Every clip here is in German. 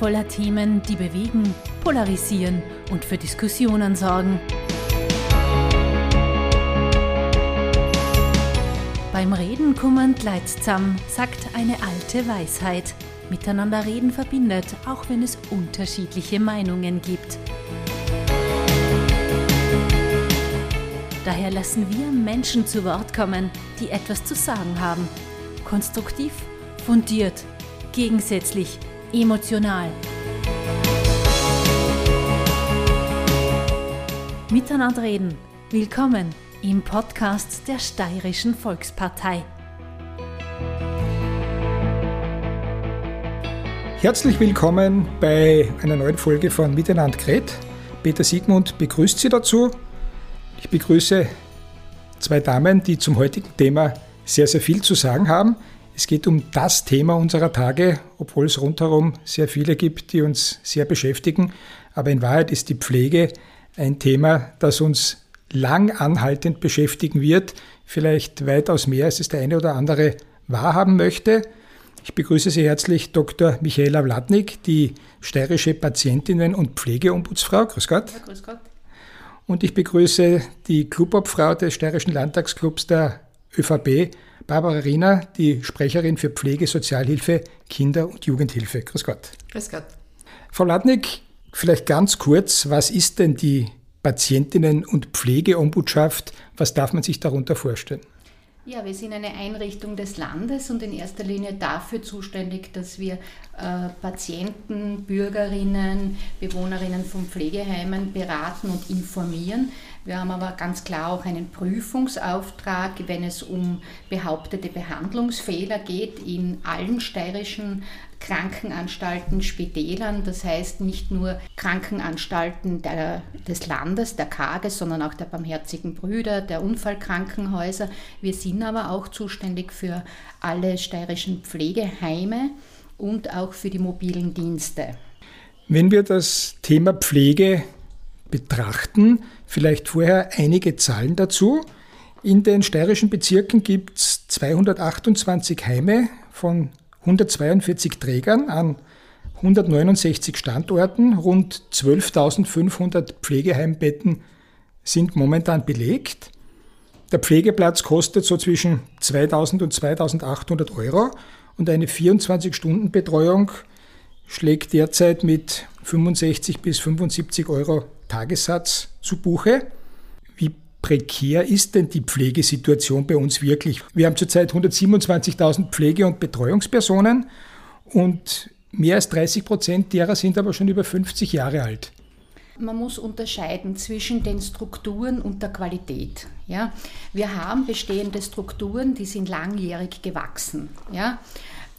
Voller Themen, die bewegen, polarisieren und für Diskussionen sorgen. Beim Reden kummernd leidsam, sagt eine alte Weisheit. Miteinander reden verbindet, auch wenn es unterschiedliche Meinungen gibt. Daher lassen wir Menschen zu Wort kommen, die etwas zu sagen haben. Konstruktiv, fundiert, gegensätzlich, emotional. Miteinander reden. Willkommen im Podcast der Steirischen Volkspartei. Herzlich willkommen bei einer neuen Folge von Miteinander Gret. Peter Siegmund begrüßt Sie dazu. Ich begrüße zwei Damen, die zum heutigen Thema sehr, sehr viel zu sagen haben. Es geht um das Thema unserer Tage, obwohl es rundherum sehr viele gibt, die uns sehr beschäftigen. Aber in Wahrheit ist die Pflege ein Thema, das uns lang anhaltend beschäftigen wird, vielleicht weitaus mehr, als es der eine oder andere wahrhaben möchte. Ich begrüße Sie herzlich Dr. Michaela Wladnik, die steirische Patientinnen- und Pflegeombudsfrau. Grüß Gott. Ja, grüß Gott. Und ich begrüße die Clubobfrau des Steirischen Landtagsclubs der ÖVP, Barbara Riener, die Sprecherin für Pflege, Sozialhilfe, Kinder- und Jugendhilfe. Grüß Gott. Grüß Gott. Frau Ladnik, vielleicht ganz kurz, was ist denn die Patientinnen- und Pflegeombudschaft. Was darf man sich darunter vorstellen? Ja, wir sind eine Einrichtung des Landes und in erster Linie dafür zuständig, dass wir äh, Patienten, Bürgerinnen, Bewohnerinnen von Pflegeheimen beraten und informieren. Wir haben aber ganz klar auch einen Prüfungsauftrag, wenn es um behauptete Behandlungsfehler geht in allen steirischen Krankenanstalten, Spitälern, das heißt nicht nur Krankenanstalten der, des Landes, der KAGES, sondern auch der Barmherzigen Brüder, der Unfallkrankenhäuser. Wir sind aber auch zuständig für alle steirischen Pflegeheime und auch für die mobilen Dienste. Wenn wir das Thema Pflege betrachten, vielleicht vorher einige Zahlen dazu. In den steirischen Bezirken gibt es 228 Heime von 142 Trägern an 169 Standorten. Rund 12.500 Pflegeheimbetten sind momentan belegt. Der Pflegeplatz kostet so zwischen 2.000 und 2.800 Euro und eine 24-Stunden-Betreuung schlägt derzeit mit 65 bis 75 Euro Tagessatz zu Buche prekär ist denn die Pflegesituation bei uns wirklich? Wir haben zurzeit 127.000 Pflege- und Betreuungspersonen und mehr als 30 Prozent derer sind aber schon über 50 Jahre alt. Man muss unterscheiden zwischen den Strukturen und der Qualität. Ja? Wir haben bestehende Strukturen, die sind langjährig gewachsen. Ja?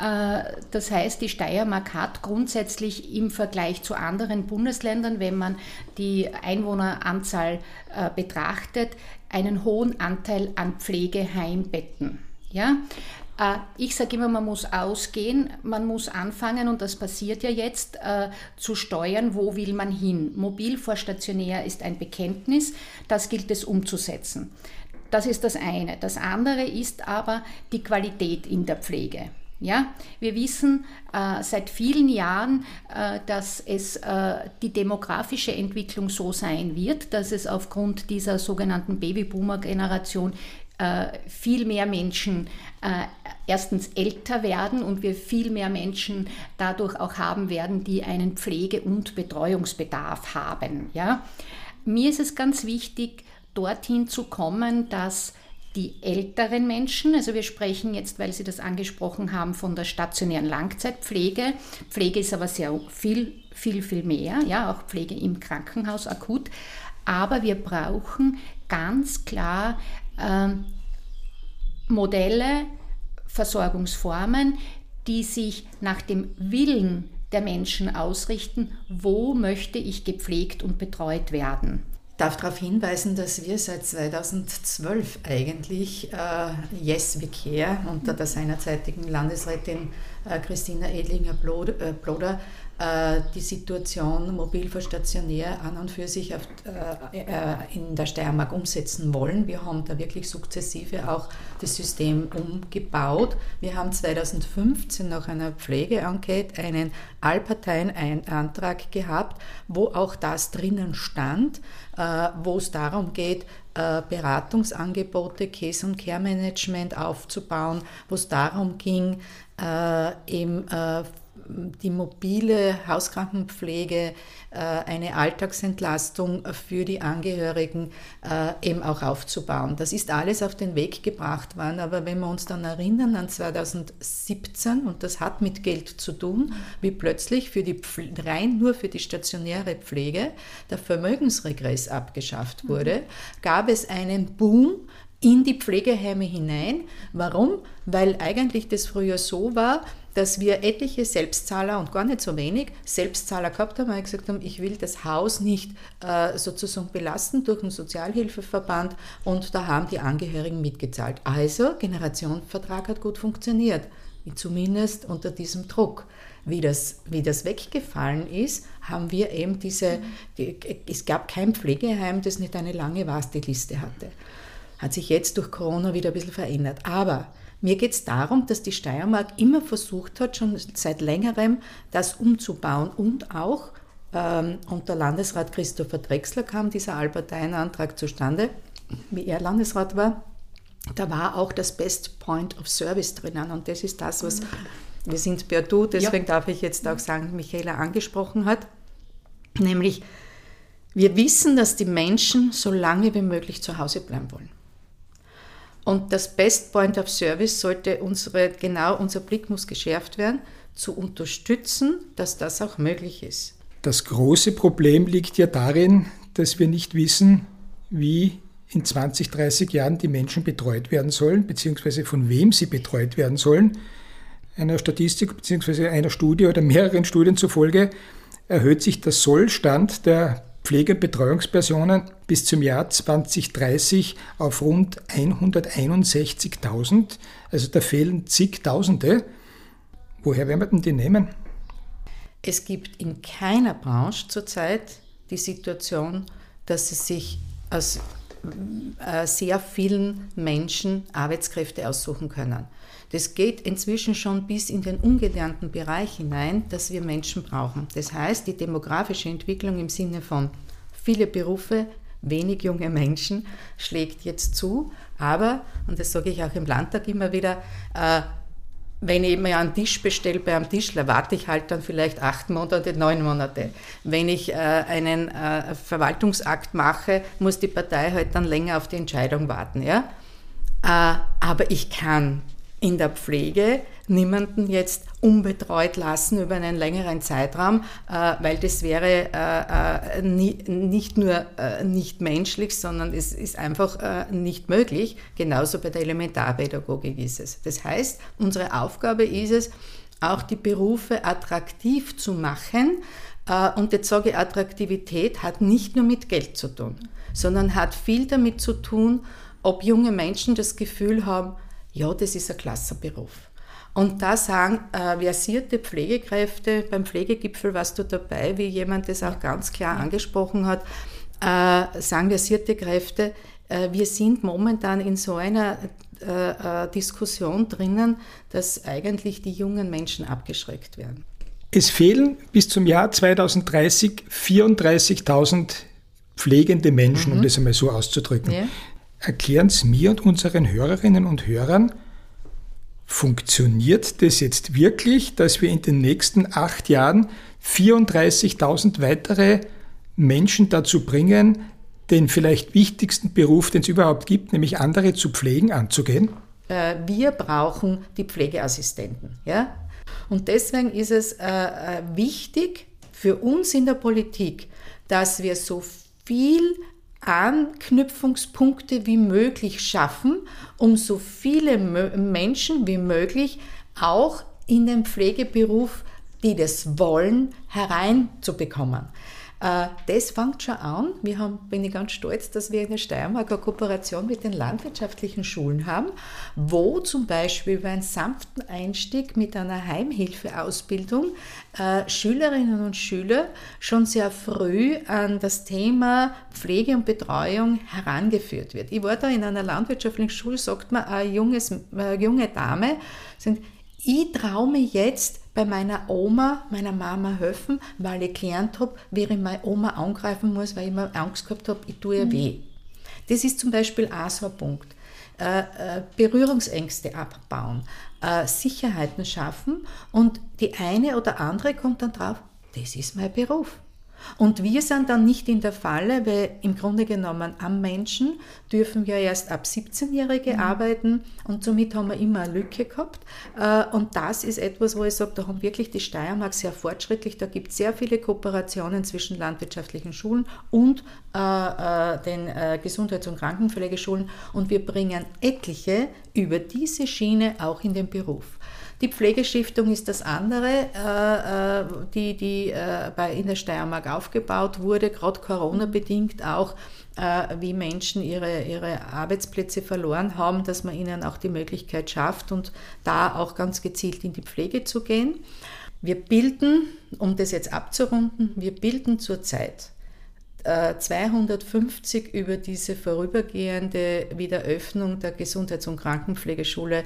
Äh, das heißt, die Steiermark hat grundsätzlich im Vergleich zu anderen Bundesländern, wenn man die Einwohneranzahl äh, betrachtet, einen hohen Anteil an Pflegeheimbetten. Ja? Äh, ich sage immer, man muss ausgehen, man muss anfangen, und das passiert ja jetzt, zu steuern, wo will man hin. Mobil vor stationär ist ein Bekenntnis, das gilt es umzusetzen. Das ist das eine. Das andere ist aber die Qualität in der Pflege. Ja, wir wissen äh, seit vielen Jahren, äh, dass es äh, die demografische Entwicklung so sein wird, dass es aufgrund dieser sogenannten Babyboomer-Generation äh, viel mehr Menschen äh, erstens älter werden und wir viel mehr Menschen dadurch auch haben werden, die einen Pflege- und Betreuungsbedarf haben. Ja? Mir ist es ganz wichtig, dorthin zu kommen, dass die älteren Menschen, also wir sprechen jetzt, weil Sie das angesprochen haben, von der stationären Langzeitpflege. Pflege ist aber sehr viel, viel, viel mehr, ja, auch Pflege im Krankenhaus akut. Aber wir brauchen ganz klar äh, Modelle, Versorgungsformen, die sich nach dem Willen der Menschen ausrichten, wo möchte ich gepflegt und betreut werden darf darauf hinweisen, dass wir seit 2012 eigentlich äh, Yes We Care unter der seinerzeitigen Landesrätin äh, Christina Edlinger-Bloder äh, die Situation mobil vor stationär an und für sich auf, äh, äh, in der Steiermark umsetzen wollen. Wir haben da wirklich sukzessive auch das System umgebaut. Wir haben 2015 nach einer Pflegeenquete einen Allparteien-Antrag gehabt, wo auch das drinnen stand, wo es darum geht, Beratungsangebote, Case- und Care-Management aufzubauen, wo es darum ging, eben die mobile Hauskrankenpflege, äh, eine Alltagsentlastung für die Angehörigen äh, eben auch aufzubauen. Das ist alles auf den Weg gebracht worden, aber wenn wir uns dann erinnern an 2017, und das hat mit Geld zu tun, wie plötzlich für die rein nur für die stationäre Pflege der Vermögensregress abgeschafft wurde, gab es einen Boom in die Pflegeheime hinein. Warum? Weil eigentlich das früher so war, dass wir etliche Selbstzahler und gar nicht so wenig Selbstzahler gehabt haben, weil gesagt haben, ich will das Haus nicht äh, sozusagen belasten durch einen Sozialhilfeverband und da haben die Angehörigen mitgezahlt. Also, Generationenvertrag hat gut funktioniert, zumindest unter diesem Druck. Wie das, wie das weggefallen ist, haben wir eben diese, die, es gab kein Pflegeheim, das nicht eine lange Warteliste hatte. Hat sich jetzt durch Corona wieder ein bisschen verändert. Aber mir geht es darum, dass die Steiermark immer versucht hat, schon seit längerem das umzubauen und auch ähm, unter Landesrat Christopher Drexler kam dieser Allparteienantrag zustande, wie er Landesrat war. Da war auch das Best Point of Service drinnen und das ist das, was wir sind per Du, deswegen ja. darf ich jetzt auch sagen, Michaela angesprochen hat, nämlich wir wissen, dass die Menschen so lange wie möglich zu Hause bleiben wollen. Und das Best Point of Service sollte unsere, genau unser Blick muss geschärft werden, zu unterstützen, dass das auch möglich ist. Das große Problem liegt ja darin, dass wir nicht wissen, wie in 20, 30 Jahren die Menschen betreut werden sollen, beziehungsweise von wem sie betreut werden sollen. Einer Statistik beziehungsweise einer Studie oder mehreren Studien zufolge erhöht sich der Sollstand der Pflege- und Betreuungspersonen bis zum Jahr 2030 auf rund 161.000. Also da fehlen zigtausende. Woher werden wir denn die nehmen? Es gibt in keiner Branche zurzeit die Situation, dass es sich aus äh, sehr vielen Menschen Arbeitskräfte aussuchen können. Das geht inzwischen schon bis in den ungelernten Bereich hinein, dass wir Menschen brauchen. Das heißt, die demografische Entwicklung im Sinne von viele Berufe, wenig junge Menschen schlägt jetzt zu. Aber, und das sage ich auch im Landtag immer wieder, äh, wenn ich mir einen Tisch bestelle bei einem Tischler, warte ich halt dann vielleicht acht Monate, neun Monate. Wenn ich äh, einen äh, Verwaltungsakt mache, muss die Partei halt dann länger auf die Entscheidung warten. Ja? Äh, aber ich kann in der Pflege niemanden jetzt unbetreut lassen über einen längeren Zeitraum, äh, weil das wäre äh, äh, nicht nur nicht menschlich, sondern es ist einfach nicht möglich. Genauso bei der Elementarpädagogik ist es. Das heißt, unsere Aufgabe ist es, auch die Berufe attraktiv zu machen. Und jetzt sage ich, Attraktivität hat nicht nur mit Geld zu tun, sondern hat viel damit zu tun, ob junge Menschen das Gefühl haben, ja, das ist ein klasse Beruf. Und da sagen äh, versierte Pflegekräfte, beim Pflegegipfel warst du dabei, wie jemand das auch ganz klar angesprochen hat, äh, sagen versierte Kräfte, äh, wir sind momentan in so einer äh, äh, Diskussion drinnen, dass eigentlich die jungen Menschen abgeschreckt werden. Es fehlen bis zum Jahr 2030 34.000 pflegende Menschen, mhm. um das einmal so auszudrücken. Ja. Erklären Sie mir und unseren Hörerinnen und Hörern, Funktioniert das jetzt wirklich, dass wir in den nächsten acht Jahren 34.000 weitere Menschen dazu bringen, den vielleicht wichtigsten Beruf, den es überhaupt gibt, nämlich andere zu pflegen, anzugehen? Äh, wir brauchen die Pflegeassistenten. Ja? Und deswegen ist es äh, äh, wichtig für uns in der Politik, dass wir so viel Anknüpfungspunkte wie möglich schaffen, um so viele Menschen wie möglich auch in den Pflegeberuf, die das wollen, hereinzubekommen. Äh, das fängt schon an. Wir haben, bin ich ganz stolz, dass wir in der Steiermark eine Kooperation mit den landwirtschaftlichen Schulen haben, wo zum Beispiel bei einem sanften Einstieg mit einer Heimhilfeausbildung äh, Schülerinnen und Schüler schon sehr früh an das Thema Pflege und Betreuung herangeführt wird. Ich war da in einer landwirtschaftlichen Schule, sagt mir eine junges, eine junge Dame, sind, ich traue mir jetzt bei meiner Oma, meiner Mama helfen, weil ich gelernt habe, wie ich meine Oma angreifen muss, weil ich immer Angst gehabt habe, ich tue ihr mhm. weh. Das ist zum Beispiel auch so ein Punkt. Äh, äh, Berührungsängste abbauen, äh, Sicherheiten schaffen und die eine oder andere kommt dann drauf, das ist mein Beruf. Und wir sind dann nicht in der Falle, weil im Grunde genommen am Menschen dürfen wir erst ab 17-Jährige mhm. arbeiten und somit haben wir immer eine Lücke gehabt. Äh, und das ist etwas, wo ich sage, da haben wirklich die Steiermark sehr fortschrittlich. Da gibt es sehr viele Kooperationen zwischen landwirtschaftlichen Schulen und äh, äh, den Gesundheits- und Krankenpflegeschulen und wir bringen etliche über diese Schiene auch in den Beruf. Die Pflegestiftung ist das andere, äh, äh, die, die äh, in der Steiermark aufgebaut wurde, gerade Corona-bedingt auch, wie Menschen ihre, ihre Arbeitsplätze verloren haben, dass man ihnen auch die Möglichkeit schafft und da auch ganz gezielt in die Pflege zu gehen. Wir bilden, um das jetzt abzurunden, wir bilden zurzeit 250 über diese vorübergehende Wiederöffnung der Gesundheits- und Krankenpflegeschule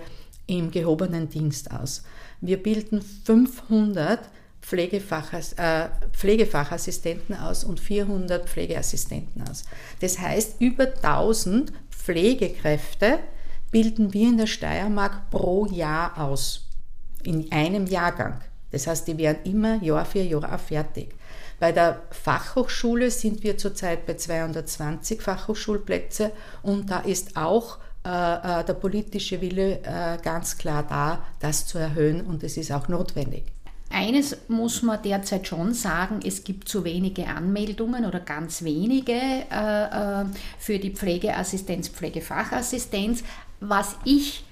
im gehobenen Dienst aus. Wir bilden 500 Pflegefachas äh, Pflegefachassistenten aus und 400 Pflegeassistenten aus. Das heißt, über 1000 Pflegekräfte bilden wir in der Steiermark pro Jahr aus, in einem Jahrgang. Das heißt, die werden immer Jahr für Jahr fertig. Bei der Fachhochschule sind wir zurzeit bei 220 Fachhochschulplätze und da ist auch der politische Wille äh, ganz klar da, das zu erhöhen und es ist auch notwendig. Eines muss man derzeit schon sagen, es gibt zu wenige Anmeldungen oder ganz wenige äh, äh für die Pflegeassistenz, Pflegefachassistenz. Was ich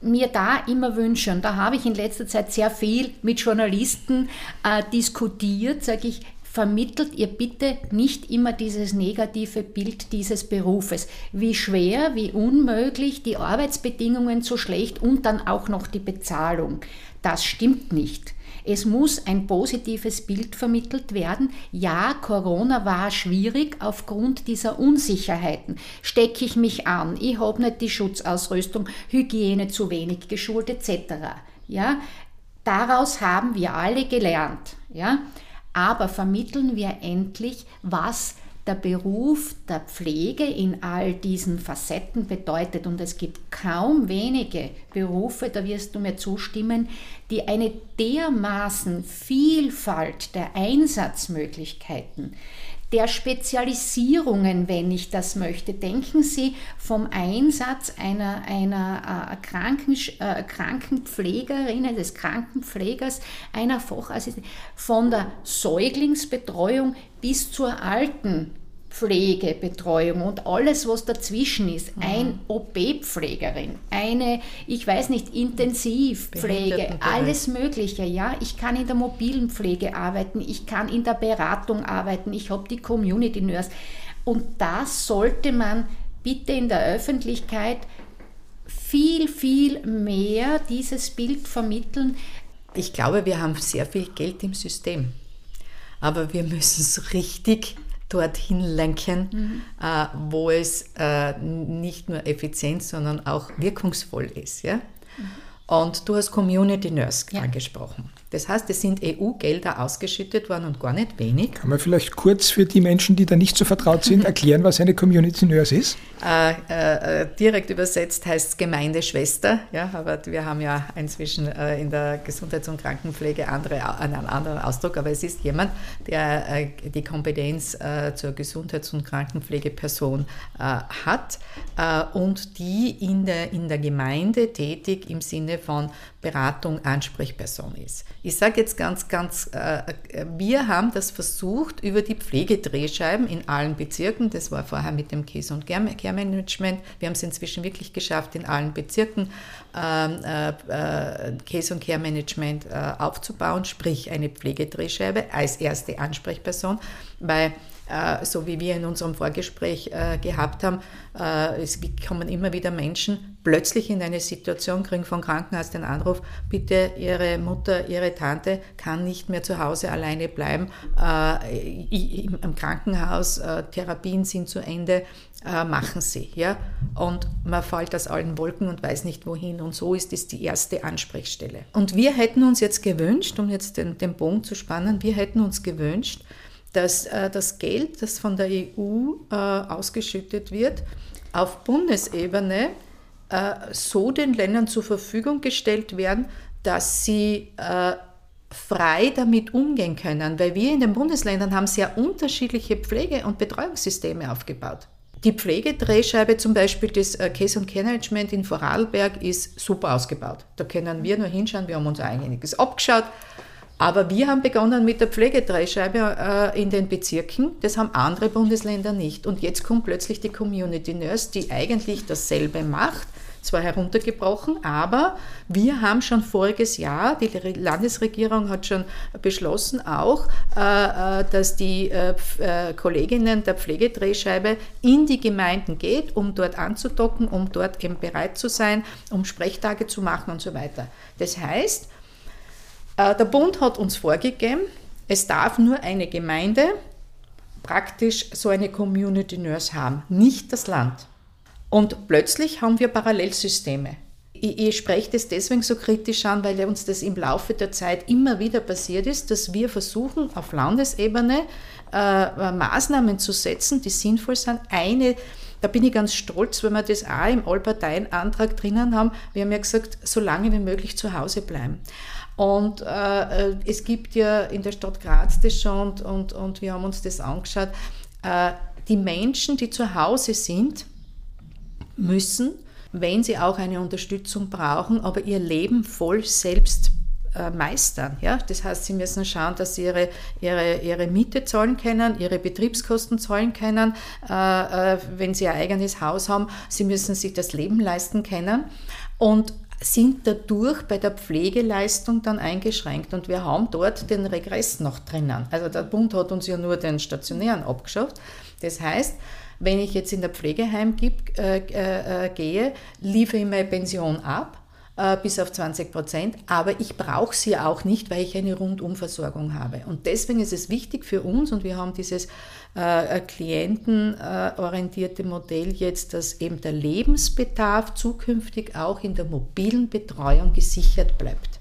mir da immer wünsche, und da habe ich in letzter Zeit sehr viel mit Journalisten äh, diskutiert, sage ich, vermittelt ihr bitte nicht immer dieses negative Bild dieses Berufes. Wie schwer, wie unmöglich, die Arbeitsbedingungen so schlecht und dann auch noch die Bezahlung. Das stimmt nicht. Es muss ein positives Bild vermittelt werden. Ja, Corona war schwierig aufgrund dieser Unsicherheiten. Stecke ich mich an? Ich habe nicht die Schutzausrüstung, Hygiene zu wenig geschult etc. Ja, daraus haben wir alle gelernt. Ja, aber vermitteln wir endlich, was der Beruf der Pflege in all diesen Facetten bedeutet. Und es gibt kaum wenige Berufe, da wirst du mir zustimmen, die eine dermaßen Vielfalt der Einsatzmöglichkeiten, der Spezialisierungen, wenn ich das möchte. Denken Sie vom Einsatz einer, einer äh, Kranken, äh, Krankenpflegerin, des Krankenpflegers, einer Fachassistentin, von der Säuglingsbetreuung bis zur alten Pflegebetreuung und alles, was dazwischen ist. Mhm. Ein OP-Pflegerin, eine, ich weiß nicht, Intensivpflege, alles Mögliche. Ja, ich kann in der mobilen Pflege arbeiten, ich kann in der Beratung arbeiten, ich habe die Community Nurse. Und das sollte man bitte in der Öffentlichkeit viel, viel mehr dieses Bild vermitteln. Ich glaube, wir haben sehr viel Geld im System, aber wir müssen es richtig dorthin lenken, mhm. äh, wo es äh, nicht nur effizient, sondern auch wirkungsvoll ist. Ja? Mhm. Und du hast Community Nurse ja. angesprochen. Das heißt, es sind EU-Gelder ausgeschüttet worden und gar nicht wenig. Kann man vielleicht kurz für die Menschen, die da nicht so vertraut sind, erklären, was eine Community Nurse ist? Äh, äh, direkt übersetzt heißt es Gemeindeschwester, ja, aber wir haben ja inzwischen äh, in der Gesundheits- und Krankenpflege andere, einen anderen Ausdruck, aber es ist jemand, der äh, die Kompetenz äh, zur Gesundheits- und Krankenpflegeperson äh, hat und die in der, in der Gemeinde tätig im Sinne von Beratung, Ansprechperson ist. Ich sage jetzt ganz, ganz, äh, wir haben das versucht über die Pflegedrehscheiben in allen Bezirken. Das war vorher mit dem Käse- und Care-Management. Wir haben es inzwischen wirklich geschafft, in allen Bezirken ähm, äh, äh, Käse- und Care-Management äh, aufzubauen, sprich eine Pflegedrehscheibe als erste Ansprechperson, weil äh, so wie wir in unserem Vorgespräch äh, gehabt haben, äh, es kommen immer wieder Menschen plötzlich in eine Situation, kriegen vom Krankenhaus den Anruf, bitte Ihre Mutter, Ihre Tante kann nicht mehr zu Hause alleine bleiben, im Krankenhaus, Therapien sind zu Ende, machen Sie. Ja? Und man fällt aus allen Wolken und weiß nicht wohin. Und so ist es die erste Ansprechstelle. Und wir hätten uns jetzt gewünscht, um jetzt den, den Bogen zu spannen, wir hätten uns gewünscht, dass äh, das Geld, das von der EU äh, ausgeschüttet wird, auf Bundesebene äh, so den Ländern zur Verfügung gestellt werden, dass sie äh, frei damit umgehen können, weil wir in den Bundesländern haben sehr unterschiedliche Pflege- und Betreuungssysteme aufgebaut. Die Pflegedrehscheibe zum Beispiel des äh, Case- und Care-Management in Vorarlberg ist super ausgebaut. Da können wir nur hinschauen, wir haben uns einiges abgeschaut. Aber wir haben begonnen mit der Pflegedreischeibe äh, in den Bezirken. Das haben andere Bundesländer nicht. Und jetzt kommt plötzlich die Community Nurse, die eigentlich dasselbe macht, zwar heruntergebrochen, aber wir haben schon voriges Jahr, die Landesregierung hat schon beschlossen auch, äh, äh dass die äh, Kolleginnen der Pflegedrehscheibe in die Gemeinden geht, um dort anzudocken, um dort eben bereit zu sein, um Sprechtage zu machen und so weiter. Das heißt, der Bund hat uns vorgegeben, es darf nur eine Gemeinde praktisch so eine Community Nurse haben, nicht das Land. Und plötzlich haben wir Parallelsysteme. Ich, ich spreche das deswegen so kritisch an, weil uns das im Laufe der Zeit immer wieder passiert ist, dass wir versuchen, auf Landesebene äh, Maßnahmen zu setzen, die sinnvoll sind. Eine da bin ich ganz stolz, wenn wir das auch im Allparteienantrag drinnen haben. Wir haben ja gesagt, so lange wie möglich zu Hause bleiben. Und äh, äh, es gibt ja in der Stadt Graz das schon und, und, und wir haben uns das angeschaut. Äh, die Menschen, die zu Hause sind, müssen, wenn sie auch eine Unterstützung brauchen, aber ihr Leben voll selbst äh, meistern. Ja? Das heißt, sie müssen schauen, dass sie ihre, ihre, ihre Miete zahlen können, ihre Betriebskosten zahlen können, äh, äh, wenn sie ein eigenes Haus haben. Sie müssen sich das Leben leisten können. Und sind dadurch bei der Pflegeleistung dann eingeschränkt. Und wir haben dort den Regress noch drinnen. Also der Bund hat uns ja nur den stationären abgeschafft. Das heißt, wenn ich jetzt in der Pflegeheim gib, äh, äh, äh gehe, liefere ich meine Pension ab äh, bis auf 20 Prozent, aber ich brauche sie auch nicht, weil ich eine Rundumversorgung habe. Und deswegen ist es wichtig für uns und wir haben dieses äh, äh, klientenorientierte Modell jetzt, dass eben der Lebensbedarf zukünftig auch in der mobilen Betreuung gesichert bleibt.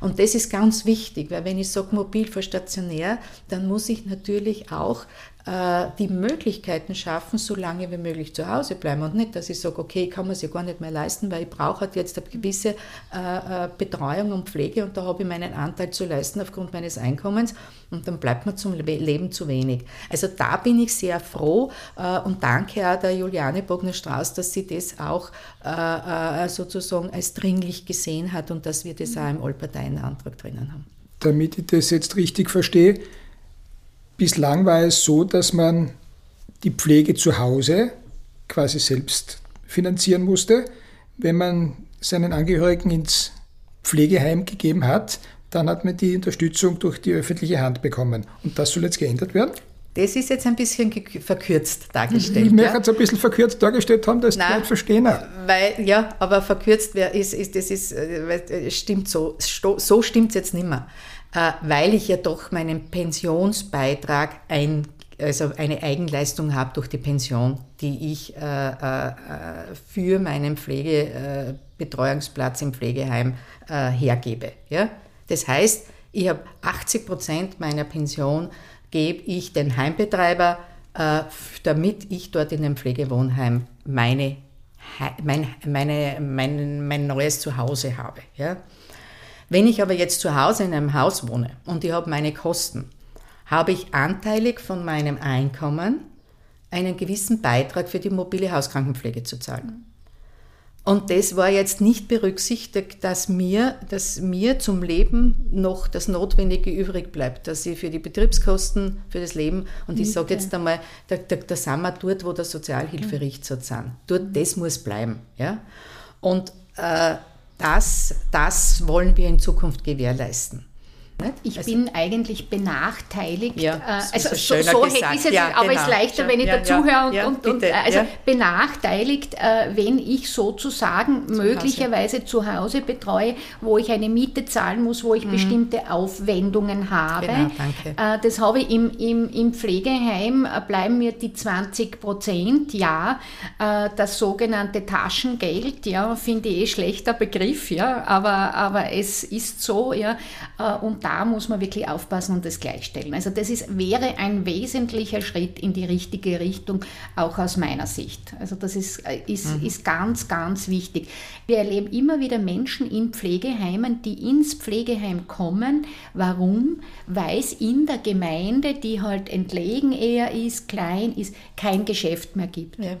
Und das ist ganz wichtig, weil wenn ich sage mobil vor stationär, dann muss ich natürlich auch die Möglichkeiten schaffen, so lange wie möglich zu Hause bleiben und nicht, dass ich sage, okay, ich kann mir es ja gar nicht mehr leisten, weil ich brauche halt jetzt eine gewisse äh, äh, Betreuung und Pflege und da habe ich meinen Anteil zu leisten aufgrund meines Einkommens und dann bleibt mir zum Leben zu wenig. Also da bin ich sehr froh und danke auch der Juliane Bogner-Strauß, dass sie das auch sozusagen als dringlich gesehen hat und dass wir das auch im Allparteienantrag drinnen haben. Damit ich das jetzt richtig verstehe, Bislang war es so, dass man die Pflege zu Hause quasi selbst finanzieren musste. Wenn man seinen Angehörigen ins Pflegeheim gegeben hat, dann hat man die Unterstützung durch die öffentliche Hand bekommen. Und das soll jetzt geändert werden? Das ist jetzt ein bisschen verkürzt dargestellt. Ich möchte es ein bisschen verkürzt dargestellt haben, dass Nein, verstehen. Weil, ja, aber verkürzt ist, ist, das ist, äh, stimmt so. So stimmt es jetzt nicht mehr. Äh, weil ich ja doch meinen Pensionsbeitrag ein, also eine Eigenleistung habe durch die Pension, die ich äh, äh, für meinen Pflegebetreuungsplatz im Pflegeheim hergebe. Ja? Das heißt, ich habe 80 Prozent meiner Pension gebe ich den Heimbetreiber, damit ich dort in dem Pflegewohnheim meine, mein, meine, mein, mein neues Zuhause habe. Ja? Wenn ich aber jetzt zu Hause in einem Haus wohne und ich habe meine Kosten, habe ich anteilig von meinem Einkommen einen gewissen Beitrag für die mobile Hauskrankenpflege zu zahlen. Und das war jetzt nicht berücksichtigt, dass mir, dass mir zum Leben noch das Notwendige übrig bleibt, dass ich für die Betriebskosten, für das Leben, und ich sage jetzt einmal, da, da, da sind wir dort, wo der Sozialhilferichtsatz sind. Dort, das muss bleiben. Ja? Und äh, das, das wollen wir in Zukunft gewährleisten. Ich also, bin eigentlich benachteiligt. Ja, äh, also so, so hätte ich es, ja, aber es genau. ist leichter, wenn ich ja, dazuhöre ja, und, und, und, also benachteiligt, äh, wenn ich sozusagen zu möglicherweise Hause. zu Hause betreue, wo ich eine Miete zahlen muss, wo ich mhm. bestimmte Aufwendungen habe. Genau. Äh, das habe ich im, im, im Pflegeheim, äh, bleiben mir die 20 Prozent, ja. Äh, das sogenannte Taschengeld, ja, finde ich eh schlechter Begriff, ja, aber, aber es ist so, ja. Äh, und da muss man wirklich aufpassen und das gleichstellen. Also das ist, wäre ein wesentlicher Schritt in die richtige Richtung, auch aus meiner Sicht. Also das ist, äh, ist, mhm. ist ganz, ganz wichtig. Wir erleben immer wieder Menschen in Pflegeheimen, die ins Pflegeheim kommen. Warum? Weil es in der Gemeinde, die halt entlegen eher ist, klein ist, kein Geschäft mehr gibt. Ja.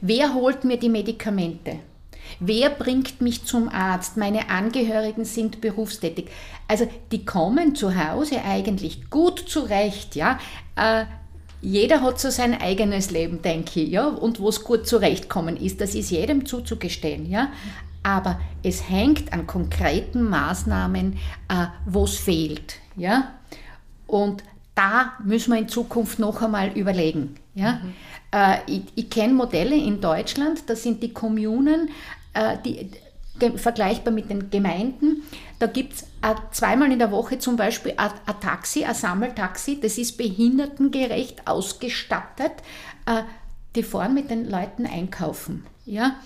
Wer holt mir die Medikamente? Wer bringt mich zum Arzt? Meine Angehörigen sind berufstätig. Also die kommen zu Hause eigentlich gut zurecht, ja. Äh, jeder hat so sein eigenes Leben, denke ich, ja, und wo es gut zurechtkommen ist, das ist jedem zuzugestehen, ja. Aber es hängt an konkreten Maßnahmen, äh, wo es fehlt, ja. Und da müssen wir in Zukunft noch einmal überlegen, ja. Mhm. Äh, ich, ich kenne Modelle in Deutschland, da sind die Kommunen, äh, die, vergleichbar mit den Gemeinden. Da gibt es äh, zweimal in der Woche zum Beispiel ein, Taxi, ein Sammeltaxi, das ist behindertengerecht ausgestattet. Äh, die fahren mit den Leuten einkaufen. Ja?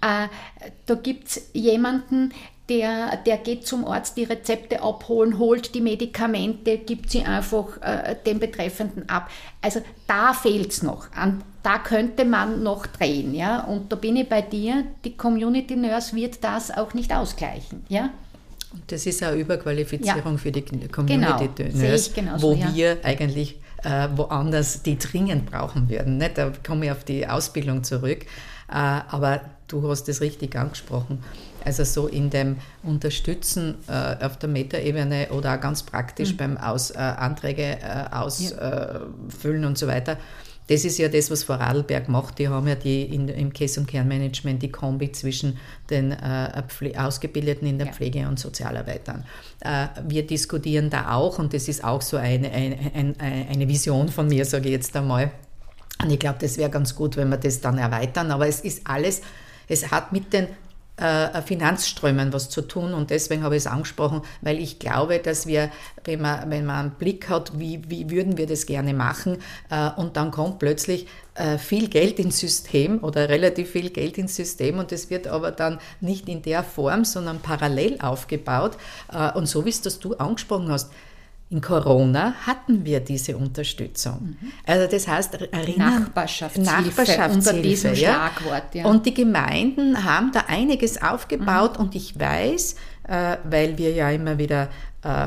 Äh, da gibt es jemanden, der, der geht zum Arzt die Rezepte abholen, holt die Medikamente, gibt sie einfach äh, dem Betreffenden ab. Also da fehlt es noch. An, da könnte man noch drehen. Ja? Und da bin ich bei dir, die Community Nurse wird das auch nicht ausgleichen. Ja? Und das ist eine Überqualifizierung ja. für die Community genau. Nurse, wo ja. wir eigentlich äh, woanders die dringend brauchen würden. Nicht? Da komme ich auf die Ausbildung zurück. Äh, aber du hast es richtig angesprochen. Also so in dem Unterstützen äh, auf der Metaebene oder auch ganz praktisch mhm. beim Aus, äh, Anträge äh, ausfüllen ja. und so weiter. Das ist ja das, was Vorarlberg macht. Die haben ja die in, im Case- und Kernmanagement die Kombi zwischen den äh, Ausgebildeten in der ja. Pflege und Sozialarbeitern. Äh, wir diskutieren da auch, und das ist auch so eine, eine, eine, eine Vision von mir, sage ich jetzt einmal. Und ich glaube, das wäre ganz gut, wenn wir das dann erweitern. Aber es ist alles, es hat mit den Finanzströmen was zu tun. Und deswegen habe ich es angesprochen, weil ich glaube, dass wir, wenn man, wenn man einen Blick hat, wie, wie würden wir das gerne machen äh, und dann kommt plötzlich äh, viel Geld ins System oder relativ viel Geld ins System und es wird aber dann nicht in der Form, sondern parallel aufgebaut. Und so wie es das du angesprochen hast, in Corona hatten wir diese Unterstützung. Mhm. Also das heißt, erinnern, Nachbarschaftshilfe, Nachbarschaftshilfe unter diesem Schlagwort. Ja. Und die Gemeinden haben da einiges aufgebaut mhm. und ich weiß, äh, weil wir ja immer wieder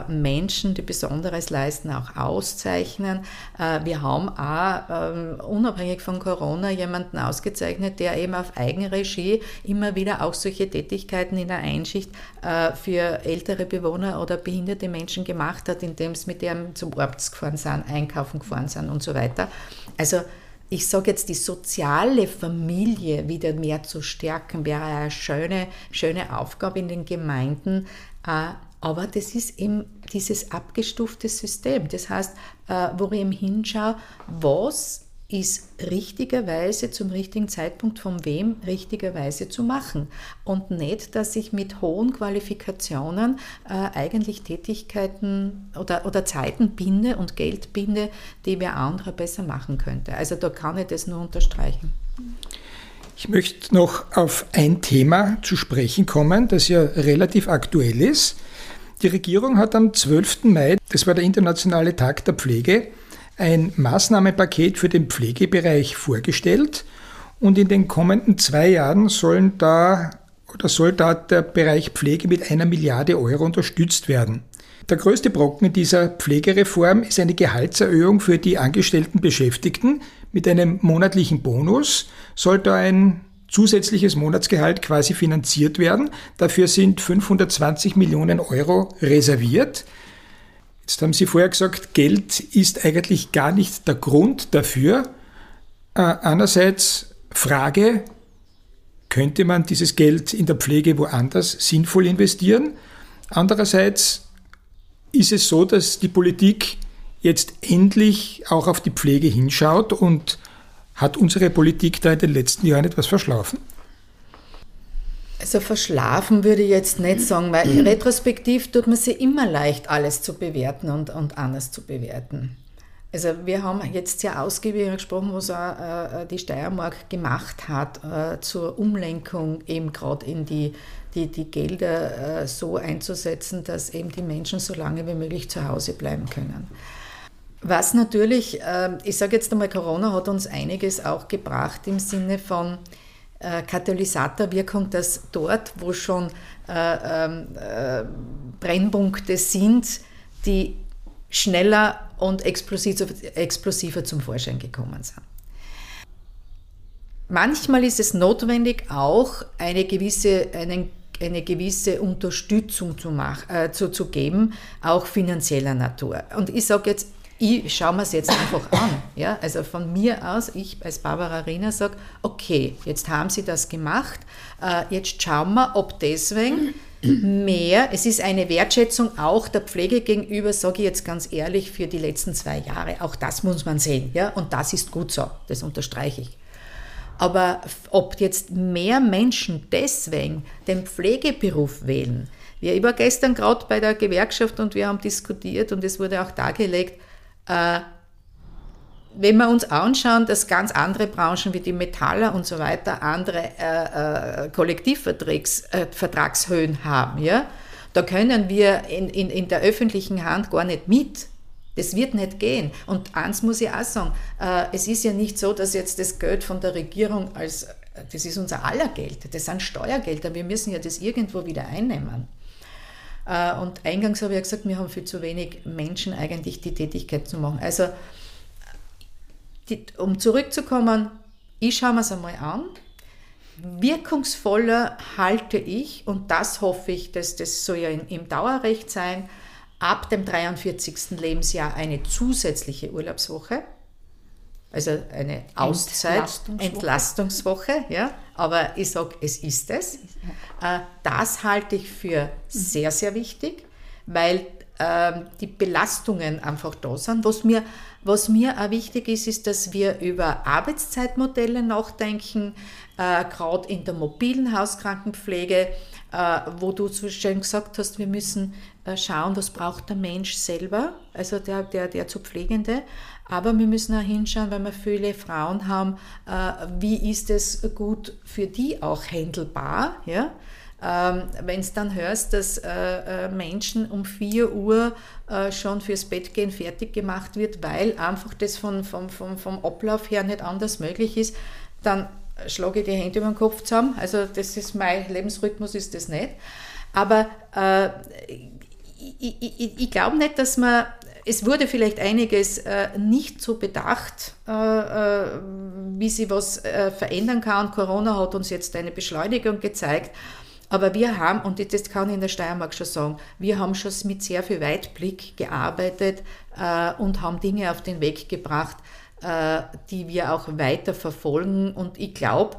Menschen, die Besonderes leisten, auch auszeichnen. Äh, wir haben auch ähm, unabhängig von Corona jemanden ausgezeichnet, der eben auf Eigenregie immer wieder auch solche Tätigkeiten in der Einschicht für ältere Bewohner oder behinderte Menschen gemacht hat, indem es mit dem zum Arzt gefahren sind, einkaufen gefahren sind und so weiter. Also ich sage jetzt, die soziale Familie wieder mehr zu stärken, wäre eine schöne, schöne Aufgabe in den Gemeinden. Aber das ist eben dieses abgestufte System. Das heißt, äh, wo ich eben hinschaue, was ist richtigerweise zum richtigen Zeitpunkt von wem richtigerweise zu machen. Und nicht, dass ich mit hohen Qualifikationen äh, eigentlich Tätigkeiten oder, oder Zeiten binde und Geld binde, die wer andere besser machen könnte. Also da kann ich das nur unterstreichen. Ich möchte noch auf ein Thema zu sprechen kommen, das ja relativ aktuell ist. Die Regierung hat am 12. Mai, das war der Internationale Tag der Pflege, ein Maßnahmenpaket für den Pflegebereich vorgestellt und in den kommenden zwei Jahren sollen da oder soll da der Bereich Pflege mit einer Milliarde Euro unterstützt werden. Der größte Brocken dieser Pflegereform ist eine Gehaltserhöhung für die angestellten Beschäftigten mit einem monatlichen Bonus. Soll da ein zusätzliches Monatsgehalt quasi finanziert werden. Dafür sind 520 Millionen Euro reserviert. Jetzt haben Sie vorher gesagt, Geld ist eigentlich gar nicht der Grund dafür. Äh, einerseits Frage, könnte man dieses Geld in der Pflege woanders sinnvoll investieren? Andererseits ist es so, dass die Politik jetzt endlich auch auf die Pflege hinschaut und hat unsere Politik da in den letzten Jahren etwas verschlafen? Also verschlafen würde ich jetzt nicht sagen, weil retrospektiv tut man sich immer leicht, alles zu bewerten und, und anders zu bewerten. Also wir haben jetzt sehr ausgiebig gesprochen, was auch äh, die Steiermark gemacht hat äh, zur Umlenkung eben gerade in die, die, die Gelder äh, so einzusetzen, dass eben die Menschen so lange wie möglich zu Hause bleiben können. Was natürlich, ähm, ich sage jetzt einmal, Corona hat uns einiges auch gebracht im Sinne von äh, Katalysatorwirkung, dass dort, wo schon äh, ähm, äh, Brennpunkte sind, die schneller und explosiver zum Vorschein gekommen sind. Manchmal ist es notwendig, auch eine gewisse, einen, eine gewisse Unterstützung zu, mach, äh, zu, zu geben, auch finanzieller Natur. Und ich sage jetzt ich schaue mir es jetzt einfach an. Ja? Also von mir aus, ich als Barbara Rina sage, okay, jetzt haben Sie das gemacht, äh, jetzt schauen wir, ob deswegen mehr, es ist eine Wertschätzung auch der Pflege gegenüber, sage ich jetzt ganz ehrlich, für die letzten zwei Jahre. Auch das muss man sehen. Ja? Und das ist gut so, das unterstreiche ich. Aber ob jetzt mehr Menschen deswegen den Pflegeberuf wählen, ich war gestern gerade bei der Gewerkschaft und wir haben diskutiert und es wurde auch dargelegt, wenn wir uns anschauen, dass ganz andere Branchen wie die Metaller und so weiter andere äh, äh, Kollektivvertragshöhen äh, haben, ja, da können wir in, in, in der öffentlichen Hand gar nicht mit. Das wird nicht gehen. Und eins muss ich auch sagen, äh, es ist ja nicht so, dass jetzt das Geld von der Regierung als, das ist unser aller Geld, das sind Steuergelder, wir müssen ja das irgendwo wieder einnehmen. Äh, und eingangs habe ich ja gesagt, wir haben viel zu wenig Menschen eigentlich die Tätigkeit zu machen. Also, die, um zurückzukommen, ich schaue mir es einmal an. Wirkungsvoller halte ich, und das hoffe ich, dass das soll ja im Dauerrecht sein, ab dem 43. Lebensjahr eine zusätzliche Urlaubswoche also eine Auszeit, Entlastungswoche, Entlastungswoche ja. Aber ich sage, es ist es. Äh, das halte ich für sehr, sehr wichtig, weil ähm, die Belastungen einfach da sind. Was mir, was mir auch wichtig ist, ist, dass wir über Arbeitszeitmodelle nachdenken, äh, gerade in der mobilen Hauskrankenpflege, äh, wo du so schön gesagt hast, wir müssen schauen, was braucht der Mensch selber, also der, der, der zu Pflegende. Aber wir müssen auch hinschauen, weil wir viele Frauen haben, äh, wie ist es gut für die auch handelbar. Ja? Ähm, Wenn es dann hörst, dass äh, äh, Menschen um 4 Uhr äh, schon fürs Bett gehen fertig gemacht wird, weil einfach das von, vom, vom, vom Ablauf her nicht anders möglich ist, dann schlage ich die Hände über den Kopf zusammen. Also das ist mein Lebensrhythmus, ist das nicht. Aber äh, ich, ich, ich glaube nicht, dass man es wurde vielleicht einiges äh, nicht so bedacht, äh, äh, wie sie was äh, verändern kann. Corona hat uns jetzt eine Beschleunigung gezeigt. Aber wir haben, und das kann ich in der Steiermark schon sagen, wir haben schon mit sehr viel Weitblick gearbeitet äh, und haben Dinge auf den Weg gebracht, äh, die wir auch weiter verfolgen. Und ich glaube,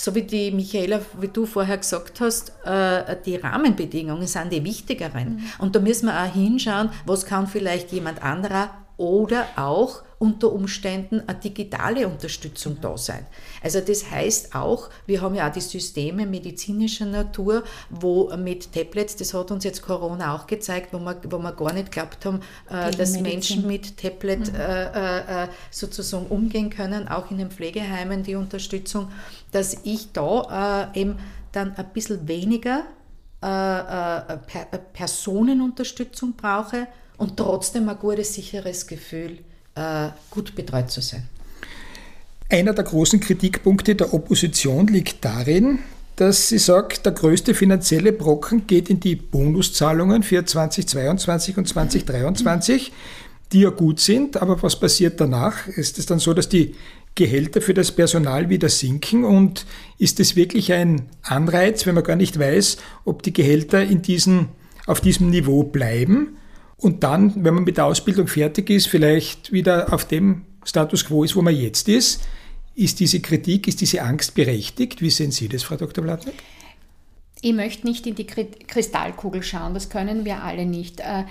so wie die Michaela, wie du vorher gesagt hast, äh, die Rahmenbedingungen sind die wichtigeren. Mhm. Und da müssen wir auch hinschauen, was kann vielleicht jemand anderer oder auch unter Umständen eine digitale Unterstützung da sein. Also das heißt auch, wir haben ja auch die Systeme medizinischer Natur, wo mit Tablets, das hat uns jetzt Corona auch gezeigt, wo wir, wo wir gar nicht geglaubt haben, äh, dass Menschen mit Tablet mhm. äh, äh, sozusagen umgehen können, auch in den Pflegeheimen die Unterstützung, dass ich da äh, eben dann ein bisschen weniger äh, äh, per Personenunterstützung brauche und trotzdem ein gutes, sicheres Gefühl, äh, gut betreut zu sein. Einer der großen Kritikpunkte der Opposition liegt darin, dass sie sagt, der größte finanzielle Brocken geht in die Bonuszahlungen für 2022 und 2023, die ja gut sind, aber was passiert danach? Ist es dann so, dass die Gehälter für das Personal wieder sinken und ist es wirklich ein Anreiz, wenn man gar nicht weiß, ob die Gehälter in diesen, auf diesem Niveau bleiben und dann, wenn man mit der Ausbildung fertig ist, vielleicht wieder auf dem Status quo ist, wo man jetzt ist. Ist diese Kritik, ist diese Angst berechtigt? Wie sehen Sie das, Frau Dr. Blattner? Ich möchte nicht in die Kristallkugel schauen, das können wir alle nicht. Äh,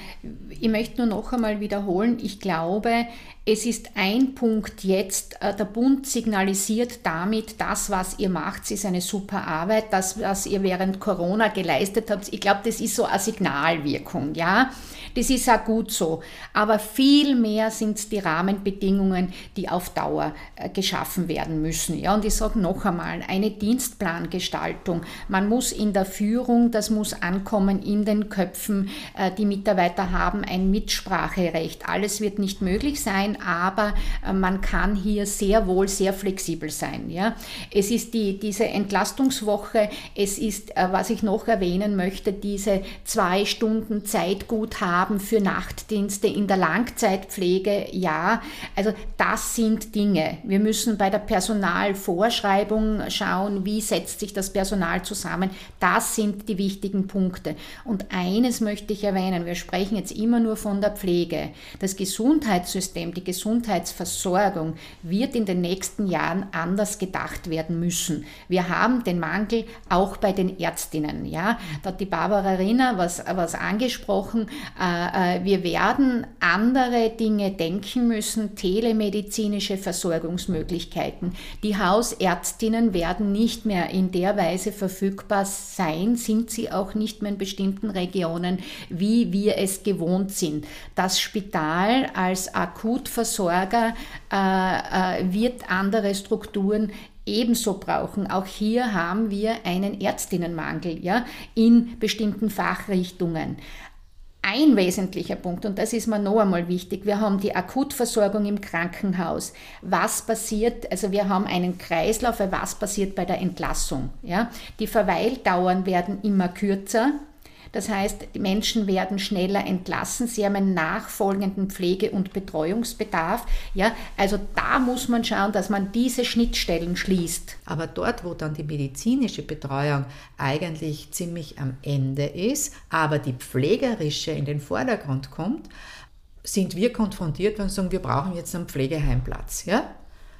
ich möchte nur noch einmal wiederholen, ich glaube, es ist ein Punkt jetzt, äh, der Bund signalisiert damit, das, was ihr macht, ist eine super Arbeit, das, was ihr während Corona geleistet habt. Ich glaube, das ist so eine Signalwirkung, ja. Das ist auch gut so. Aber viel mehr sind es die Rahmenbedingungen, die auf Dauer äh, geschaffen werden müssen. Ja, und ich sage noch einmal, eine Dienstplangestaltung. Man muss in der Führung, das muss ankommen in den Köpfen. Äh, die Mitarbeiter haben ein Mitspracherecht. Alles wird nicht möglich sein, aber äh, man kann hier sehr wohl sehr flexibel sein. Ja. Es ist die, diese Entlastungswoche, es ist, was ich noch erwähnen möchte, diese zwei Stunden Zeitguthaben haben für Nachtdienste in der Langzeitpflege, ja. Also das sind Dinge. Wir müssen bei der Personalvorschreibung schauen, wie setzt sich das Personal zusammen. Das sind die wichtigen Punkte. Und eines möchte ich erwähnen, wir sprechen jetzt immer nur von der Pflege. Das Gesundheitssystem, die Gesundheitsversorgung wird in den nächsten Jahren anders gedacht werden müssen. Wir haben den Mangel auch bei den Ärztinnen. Ja? Da hat die Barbara Rinner was, was angesprochen. Äh, äh, wir werden andere Dinge denken müssen, telemedizinische Versorgungsmöglichkeiten. Die Hausärztinnen werden nicht mehr in der Weise verfügbar sein, sind sie auch nicht mehr in bestimmten Regionen, wie wir es gewohnt sind. Das Spital als Akutversorger äh, wird andere Strukturen ebenso brauchen. Auch hier haben wir einen Ärztinnenmangel ja, in bestimmten Fachrichtungen ein wesentlicher Punkt, und das ist mir noch einmal wichtig, wir haben die Akutversorgung im Krankenhaus. Was passiert, also wir haben einen Kreislauf, was passiert bei der Entlassung? Ja? Die Verweildauern werden immer kürzer, das heißt, die Menschen werden schneller entlassen, sie haben einen nachfolgenden Pflege- und Betreuungsbedarf. Ja, also da muss man schauen, dass man diese Schnittstellen schließt. Aber dort, wo dann die medizinische Betreuung eigentlich ziemlich am Ende ist, aber die pflegerische in den Vordergrund kommt, sind wir konfrontiert und sagen, wir brauchen jetzt einen Pflegeheimplatz. Ja?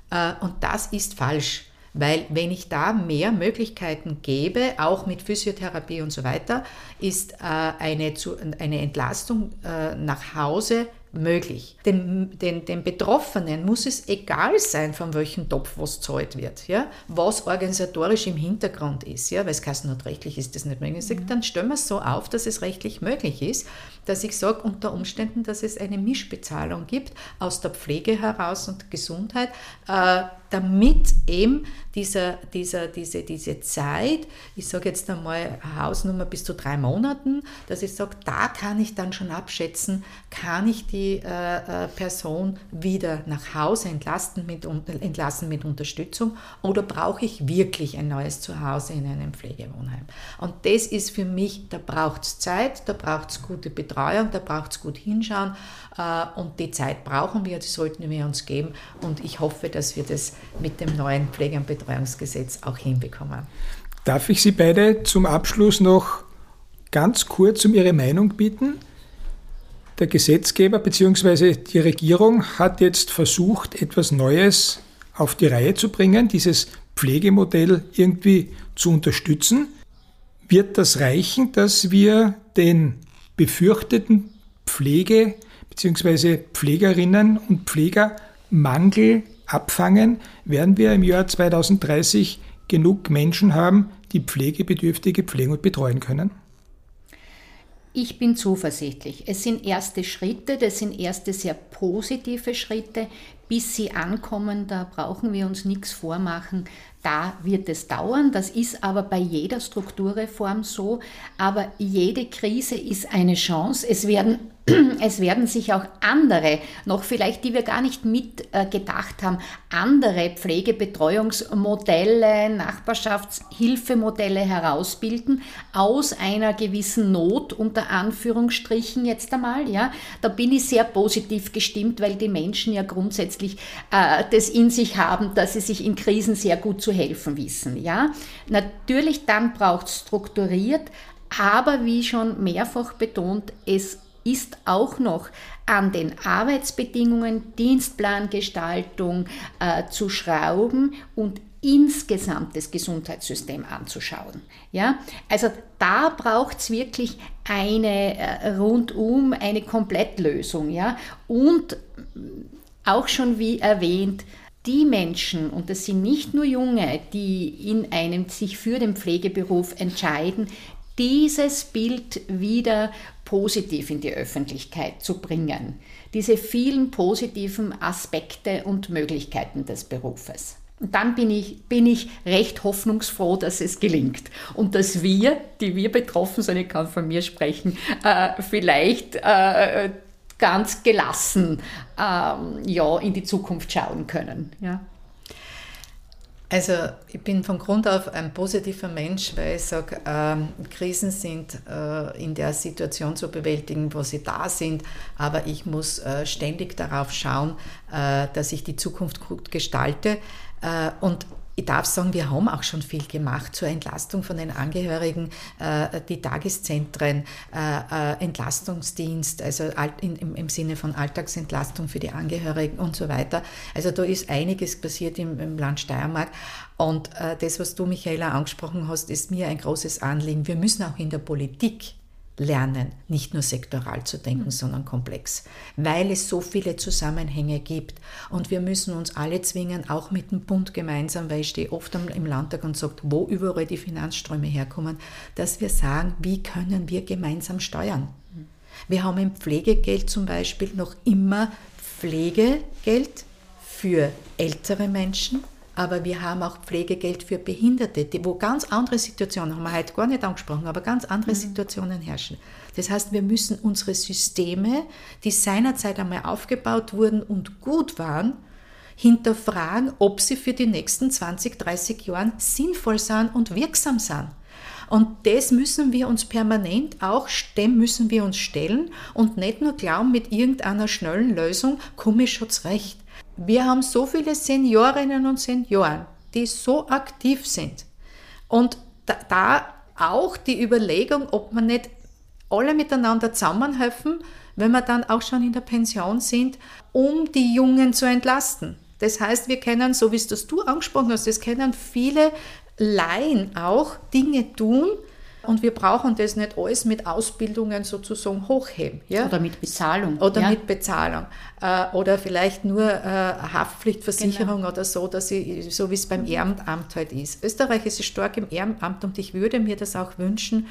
Äh, und das ist falsch. Weil wenn ich da mehr Möglichkeiten gebe, auch mit Physiotherapie und so weiter, ist äh, eine, eine Entlastung äh, nach Hause möglich. Den, den, den Betroffenen muss es egal sein, von welchem Topf was zahlt wird, ja? was organisatorisch im Hintergrund ist, ja? weil es kassenrechtlich ist das nicht möglich. Mhm. Dann stellen wir es so auf, dass es rechtlich möglich ist, dass ich sage, unter Umständen, dass es eine Mischbezahlung gibt aus der Pflege heraus und Gesundheit, äh, damit eben dieser, dieser, diese, diese Zeit, ich sage jetzt einmal Hausnummer bis zu drei Monaten, dass ich sage, da kann ich dann schon abschätzen, kann ich die äh, äh Person wieder nach Hause entlasten mit, entlassen mit Unterstützung oder brauche ich wirklich ein neues Zuhause in einem Pflegewohnheim? Und das ist für mich, da braucht es Zeit, da braucht es gute Betreuung, da braucht es gut hinschauen äh, und die Zeit brauchen wir, die sollten wir uns geben und ich hoffe, dass wir das mit dem neuen Pflege- und Betreuungsgesetz auch hinbekommen. Darf ich Sie beide zum Abschluss noch ganz kurz um Ihre Meinung bitten? Der Gesetzgeber bzw. die Regierung hat jetzt versucht, etwas Neues auf die Reihe zu bringen, dieses Pflegemodell irgendwie zu unterstützen. Wird das reichen, dass wir den befürchteten Pflege- bzw. Pflegerinnen und Pflegermangel abfangen, werden wir im Jahr 2030 genug Menschen haben, die Pflegebedürftige pflegen und betreuen können? Ich bin zuversichtlich. Es sind erste Schritte, das sind erste sehr positive Schritte. Bis sie ankommen, da brauchen wir uns nichts vormachen. Da wird es dauern. Das ist aber bei jeder Strukturreform so. Aber jede Krise ist eine Chance. Es werden es werden sich auch andere, noch vielleicht, die wir gar nicht mitgedacht haben, andere Pflegebetreuungsmodelle, Nachbarschaftshilfemodelle herausbilden aus einer gewissen Not unter Anführungsstrichen jetzt einmal. Ja, da bin ich sehr positiv gestimmt, weil die Menschen ja grundsätzlich äh, das in sich haben, dass sie sich in Krisen sehr gut zu helfen wissen. Ja, natürlich dann braucht es strukturiert, aber wie schon mehrfach betont, es ist auch noch an den Arbeitsbedingungen, Dienstplangestaltung äh, zu schrauben und insgesamt das Gesundheitssystem anzuschauen. Ja? Also da braucht es wirklich eine äh, rundum, eine Komplettlösung. Ja? Und auch schon wie erwähnt, die Menschen, und das sind nicht nur Junge, die in einem sich für den Pflegeberuf entscheiden, dieses Bild wieder positiv in die Öffentlichkeit zu bringen. Diese vielen positiven Aspekte und Möglichkeiten des Berufes. Und dann bin ich, bin ich recht hoffnungsfroh, dass es gelingt. Und dass wir, die wir betroffen sind, ich kann von mir sprechen, äh, vielleicht äh, ganz gelassen äh, ja, in die Zukunft schauen können. Ja. Also ich bin von Grund auf ein positiver Mensch, weil ich sage, ähm, Krisen sind äh, in der Situation zu bewältigen, wo sie da sind, aber ich muss äh, ständig darauf schauen, äh, dass ich die Zukunft gut gestalte. Äh, und ich darf sagen, wir haben auch schon viel gemacht zur Entlastung von den Angehörigen, äh, die Tageszentren, äh, äh, Entlastungsdienst, also im Sinne von Alltagsentlastung für die Angehörigen und so weiter. Also da ist einiges passiert im Land Steiermark. Und das, was du, Michaela, angesprochen hast, ist mir ein großes Anliegen. Wir müssen auch in der Politik lernen, nicht nur sektoral zu denken, mhm. sondern komplex, weil es so viele Zusammenhänge gibt. Und wir müssen uns alle zwingen, auch mit dem Bund gemeinsam, weil ich stehe oft im Landtag und sage, wo überall die Finanzströme herkommen, dass wir sagen, wie können wir gemeinsam steuern. Mhm. Wir haben im Pflegegeld zum Beispiel noch immer Pflegegeld für ältere Menschen, aber wir haben auch Pflegegeld für Behinderte, die, wo ganz andere Situationen, haben wir heute gar nicht angesprochen, aber ganz andere mhm. Situationen herrschen. Das heißt, wir müssen unsere Systeme, die seinerzeit einmal aufgebaut wurden und gut waren, hinterfragen, ob sie für die nächsten 20, 30 Jahre sinnvoll sind und wirksam sind. Und das müssen wir uns permanent auch, dem müssen wir uns stellen und nicht nur glauben, mit irgendeiner schnellen Lösung komme ich schon zurecht. Wir haben so viele Seniorinnen und Senioren, die so aktiv sind. Und da, da auch die Überlegung, ob man nicht alle miteinander zusammenhelfen, wenn wir dann auch schon in der Pension sind, um die Jungen zu entlasten. Das heißt, wir kennen, so wie es das du angesprochen hast, das kennen viele Laien auch Dinge tun, und wir brauchen das nicht alles mit Ausbildungen sozusagen hochheben. Ja? Oder mit Bezahlung. Oder ja. mit Bezahlung. Äh, oder vielleicht nur äh, Haftpflichtversicherung genau. oder so, dass ich, so wie es beim Ehrenamt halt ist. Österreich ist stark im Ehrenamt und ich würde mir das auch wünschen,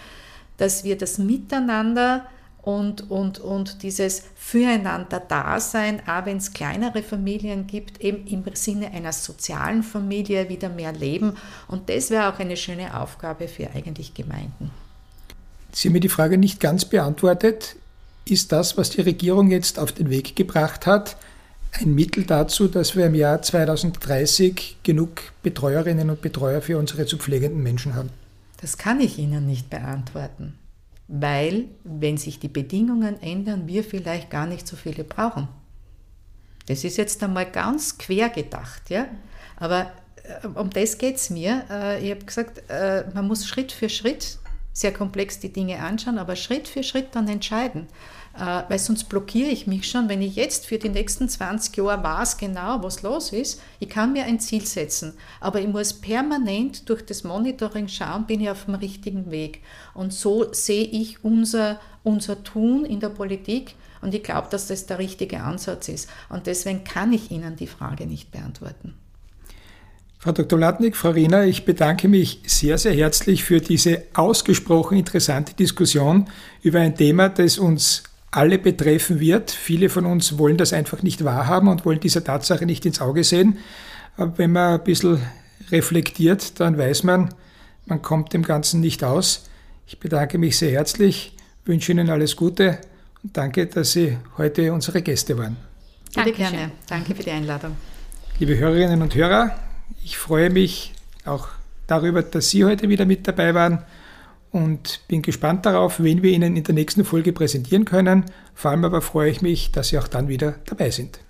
dass wir das Miteinander und, und, und dieses Füreinander-Dasein, auch wenn es kleinere Familien gibt, eben im Sinne einer sozialen Familie wieder mehr leben. Und das wäre auch eine schöne Aufgabe für eigentlich Gemeinden. Sie haben mir die Frage nicht ganz beantwortet. Ist das, was die Regierung jetzt auf den Weg gebracht hat, ein Mittel dazu, dass wir im Jahr 2030 genug Betreuerinnen und Betreuer für unsere zu pflegenden Menschen haben? Das kann ich Ihnen nicht beantworten weil, wenn sich die Bedingungen ändern, wir vielleicht gar nicht so viele brauchen. Das ist jetzt einmal ganz quer gedacht, ja. Aber äh, um das geht es mir. Äh, ich habe gesagt, äh, man muss Schritt für Schritt sehr komplex die Dinge anschauen, aber Schritt für Schritt dann entscheiden. Äh, weil sonst blockiere ich mich schon, wenn ich jetzt für die nächsten 20 Jahre weiß genau, was los ist. Ich kann mir ein Ziel setzen, aber ich muss permanent durch das Monitoring schauen, bin ich auf dem richtigen Weg. Und so sehe ich unser, unser Tun in der Politik und ich glaube, dass das der richtige Ansatz ist. Und deswegen kann ich Ihnen die Frage nicht beantworten. Frau Dr. Latnik, Frau Riener, ich bedanke mich sehr, sehr herzlich für diese ausgesprochen interessante Diskussion über ein Thema, das uns alle betreffen wird. Viele von uns wollen das einfach nicht wahrhaben und wollen dieser Tatsache nicht ins Auge sehen. Aber wenn man ein bisschen reflektiert, dann weiß man, man kommt dem Ganzen nicht aus. Ich bedanke mich sehr herzlich, wünsche Ihnen alles Gute Danke, dass Sie heute unsere Gäste waren. Bitte gerne. Danke für die Einladung. Liebe Hörerinnen und Hörer, ich freue mich auch darüber, dass Sie heute wieder mit dabei waren und bin gespannt darauf, wen wir Ihnen in der nächsten Folge präsentieren können. Vor allem aber freue ich mich, dass Sie auch dann wieder dabei sind.